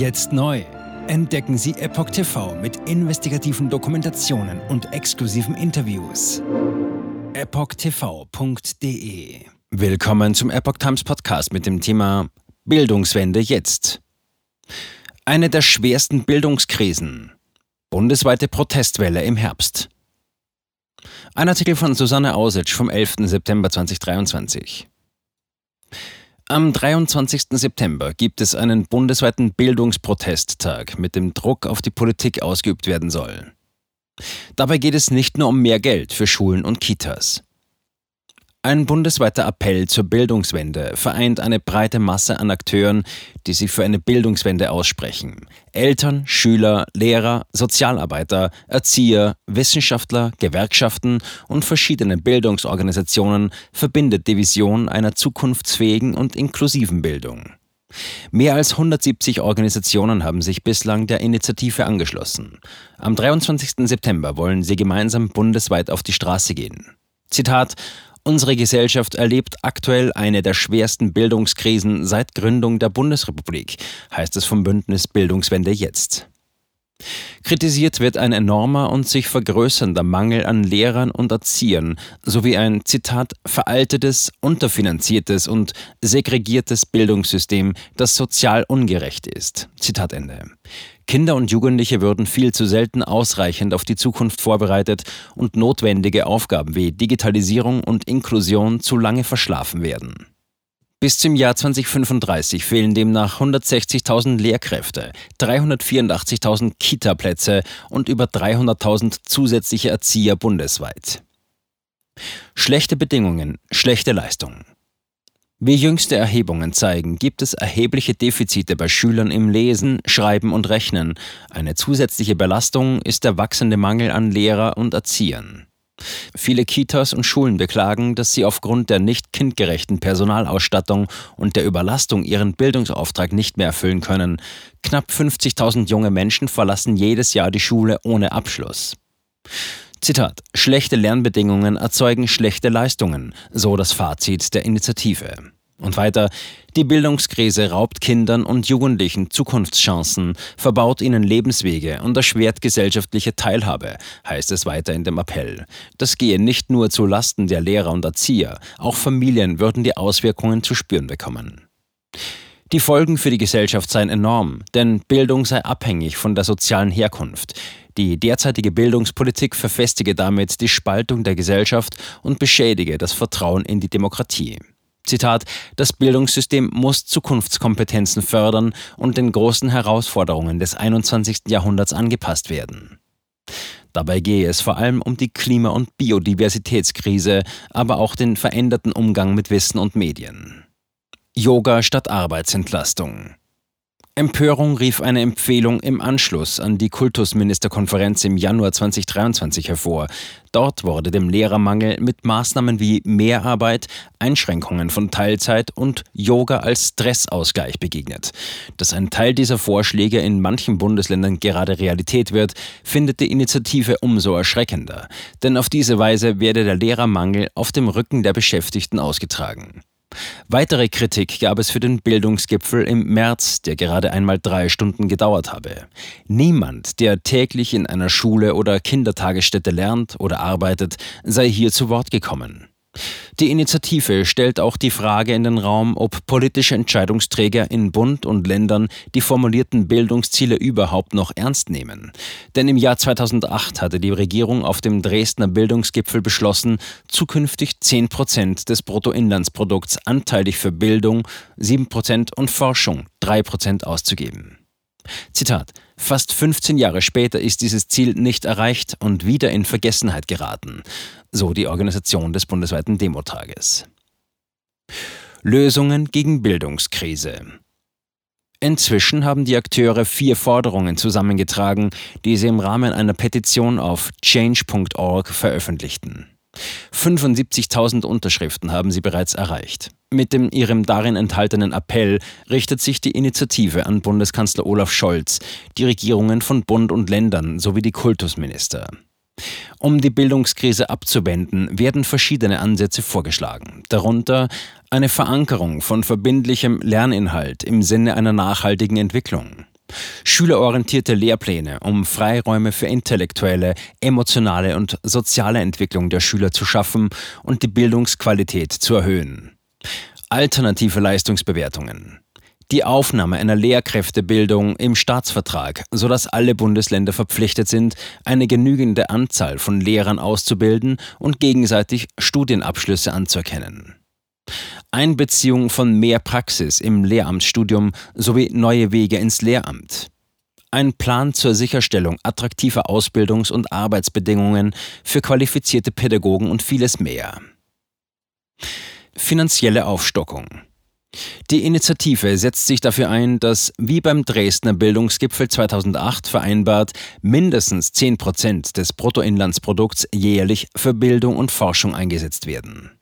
Jetzt neu. Entdecken Sie Epoch TV mit investigativen Dokumentationen und exklusiven Interviews. EpochTV.de Willkommen zum Epoch Times Podcast mit dem Thema Bildungswende jetzt. Eine der schwersten Bildungskrisen. Bundesweite Protestwelle im Herbst. Ein Artikel von Susanne Ausitsch vom 11. September 2023. Am 23. September gibt es einen bundesweiten Bildungsprotesttag, mit dem Druck auf die Politik ausgeübt werden soll. Dabei geht es nicht nur um mehr Geld für Schulen und Kitas. Ein bundesweiter Appell zur Bildungswende vereint eine breite Masse an Akteuren, die sich für eine Bildungswende aussprechen. Eltern, Schüler, Lehrer, Sozialarbeiter, Erzieher, Wissenschaftler, Gewerkschaften und verschiedene Bildungsorganisationen verbindet die Vision einer zukunftsfähigen und inklusiven Bildung. Mehr als 170 Organisationen haben sich bislang der Initiative angeschlossen. Am 23. September wollen sie gemeinsam bundesweit auf die Straße gehen. Zitat Unsere Gesellschaft erlebt aktuell eine der schwersten Bildungskrisen seit Gründung der Bundesrepublik, heißt es vom Bündnis Bildungswende jetzt. Kritisiert wird ein enormer und sich vergrößernder Mangel an Lehrern und Erziehern sowie ein, Zitat, veraltetes, unterfinanziertes und segregiertes Bildungssystem, das sozial ungerecht ist. Zitat Ende. Kinder und Jugendliche würden viel zu selten ausreichend auf die Zukunft vorbereitet und notwendige Aufgaben wie Digitalisierung und Inklusion zu lange verschlafen werden. Bis zum Jahr 2035 fehlen demnach 160.000 Lehrkräfte, 384.000 Kita-Plätze und über 300.000 zusätzliche Erzieher bundesweit. Schlechte Bedingungen, schlechte Leistungen. Wie jüngste Erhebungen zeigen, gibt es erhebliche Defizite bei Schülern im Lesen, Schreiben und Rechnen. Eine zusätzliche Belastung ist der wachsende Mangel an Lehrer und Erziehern. Viele Kitas und Schulen beklagen, dass sie aufgrund der nicht kindgerechten Personalausstattung und der Überlastung ihren Bildungsauftrag nicht mehr erfüllen können. Knapp 50.000 junge Menschen verlassen jedes Jahr die Schule ohne Abschluss. Zitat: Schlechte Lernbedingungen erzeugen schlechte Leistungen, so das Fazit der Initiative. Und weiter, die Bildungskrise raubt Kindern und Jugendlichen Zukunftschancen, verbaut ihnen Lebenswege und erschwert gesellschaftliche Teilhabe, heißt es weiter in dem Appell. Das gehe nicht nur zu Lasten der Lehrer und Erzieher, auch Familien würden die Auswirkungen zu spüren bekommen. Die Folgen für die Gesellschaft seien enorm, denn Bildung sei abhängig von der sozialen Herkunft. Die derzeitige Bildungspolitik verfestige damit die Spaltung der Gesellschaft und beschädige das Vertrauen in die Demokratie. Zitat, das Bildungssystem muss Zukunftskompetenzen fördern und den großen Herausforderungen des 21. Jahrhunderts angepasst werden. Dabei gehe es vor allem um die Klima- und Biodiversitätskrise, aber auch den veränderten Umgang mit Wissen und Medien. Yoga statt Arbeitsentlastung. Empörung rief eine Empfehlung im Anschluss an die Kultusministerkonferenz im Januar 2023 hervor. Dort wurde dem Lehrermangel mit Maßnahmen wie Mehrarbeit, Einschränkungen von Teilzeit und Yoga als Stressausgleich begegnet. Dass ein Teil dieser Vorschläge in manchen Bundesländern gerade Realität wird, findet die Initiative umso erschreckender. Denn auf diese Weise werde der Lehrermangel auf dem Rücken der Beschäftigten ausgetragen. Weitere Kritik gab es für den Bildungsgipfel im März, der gerade einmal drei Stunden gedauert habe. Niemand, der täglich in einer Schule oder Kindertagesstätte lernt oder arbeitet, sei hier zu Wort gekommen. Die Initiative stellt auch die Frage in den Raum, ob politische Entscheidungsträger in Bund und Ländern die formulierten Bildungsziele überhaupt noch ernst nehmen. Denn im Jahr 2008 hatte die Regierung auf dem Dresdner Bildungsgipfel beschlossen, zukünftig 10 Prozent des Bruttoinlandsprodukts anteilig für Bildung, 7 Prozent und Forschung 3 Prozent auszugeben. Zitat Fast 15 Jahre später ist dieses Ziel nicht erreicht und wieder in Vergessenheit geraten, so die Organisation des bundesweiten Demotages. Lösungen gegen Bildungskrise. Inzwischen haben die Akteure vier Forderungen zusammengetragen, die sie im Rahmen einer Petition auf change.org veröffentlichten. 75.000 Unterschriften haben sie bereits erreicht. Mit dem, ihrem darin enthaltenen Appell richtet sich die Initiative an Bundeskanzler Olaf Scholz, die Regierungen von Bund und Ländern sowie die Kultusminister. Um die Bildungskrise abzuwenden, werden verschiedene Ansätze vorgeschlagen, darunter eine Verankerung von verbindlichem Lerninhalt im Sinne einer nachhaltigen Entwicklung, Schülerorientierte Lehrpläne, um Freiräume für intellektuelle, emotionale und soziale Entwicklung der Schüler zu schaffen und die Bildungsqualität zu erhöhen. Alternative Leistungsbewertungen. Die Aufnahme einer Lehrkräftebildung im Staatsvertrag, sodass alle Bundesländer verpflichtet sind, eine genügende Anzahl von Lehrern auszubilden und gegenseitig Studienabschlüsse anzuerkennen. Einbeziehung von mehr Praxis im Lehramtsstudium sowie neue Wege ins Lehramt. Ein Plan zur Sicherstellung attraktiver Ausbildungs- und Arbeitsbedingungen für qualifizierte Pädagogen und vieles mehr. Finanzielle Aufstockung. Die Initiative setzt sich dafür ein, dass, wie beim Dresdner Bildungsgipfel 2008 vereinbart, mindestens 10 Prozent des Bruttoinlandsprodukts jährlich für Bildung und Forschung eingesetzt werden.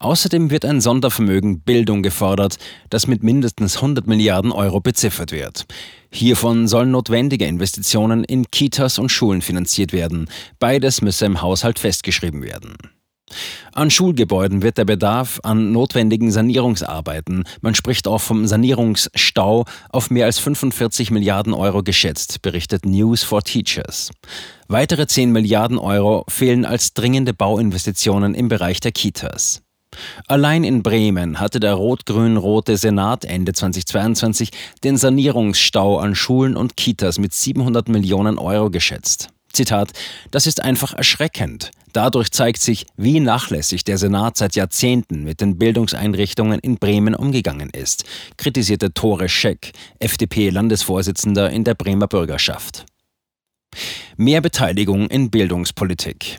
Außerdem wird ein Sondervermögen Bildung gefordert, das mit mindestens 100 Milliarden Euro beziffert wird. Hiervon sollen notwendige Investitionen in Kitas und Schulen finanziert werden. Beides müsse im Haushalt festgeschrieben werden. An Schulgebäuden wird der Bedarf an notwendigen Sanierungsarbeiten, man spricht auch vom Sanierungsstau, auf mehr als 45 Milliarden Euro geschätzt, berichtet News for Teachers. Weitere 10 Milliarden Euro fehlen als dringende Bauinvestitionen im Bereich der Kitas. Allein in Bremen hatte der rot-grün-rote Senat Ende 2022 den Sanierungsstau an Schulen und Kitas mit 700 Millionen Euro geschätzt. Zitat, das ist einfach erschreckend. Dadurch zeigt sich, wie nachlässig der Senat seit Jahrzehnten mit den Bildungseinrichtungen in Bremen umgegangen ist, kritisierte Tore Scheck, FDP-Landesvorsitzender in der Bremer Bürgerschaft. Mehr Beteiligung in Bildungspolitik.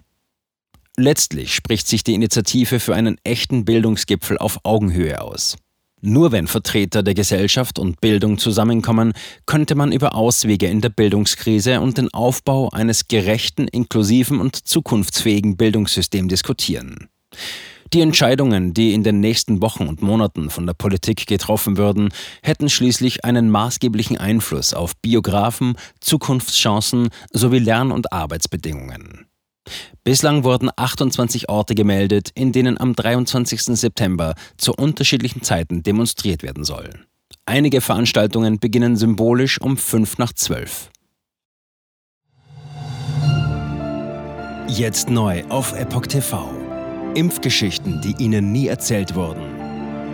Letztlich spricht sich die Initiative für einen echten Bildungsgipfel auf Augenhöhe aus. Nur wenn Vertreter der Gesellschaft und Bildung zusammenkommen, könnte man über Auswege in der Bildungskrise und den Aufbau eines gerechten, inklusiven und zukunftsfähigen Bildungssystems diskutieren. Die Entscheidungen, die in den nächsten Wochen und Monaten von der Politik getroffen würden, hätten schließlich einen maßgeblichen Einfluss auf Biografen, Zukunftschancen sowie Lern- und Arbeitsbedingungen. Bislang wurden 28 Orte gemeldet, in denen am 23. September zu unterschiedlichen Zeiten demonstriert werden soll. Einige Veranstaltungen beginnen symbolisch um 5 nach 12. Jetzt neu auf Epoch TV. Impfgeschichten, die Ihnen nie erzählt wurden.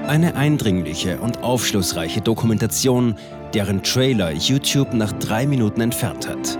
Eine eindringliche und aufschlussreiche Dokumentation, deren Trailer YouTube nach drei Minuten entfernt hat.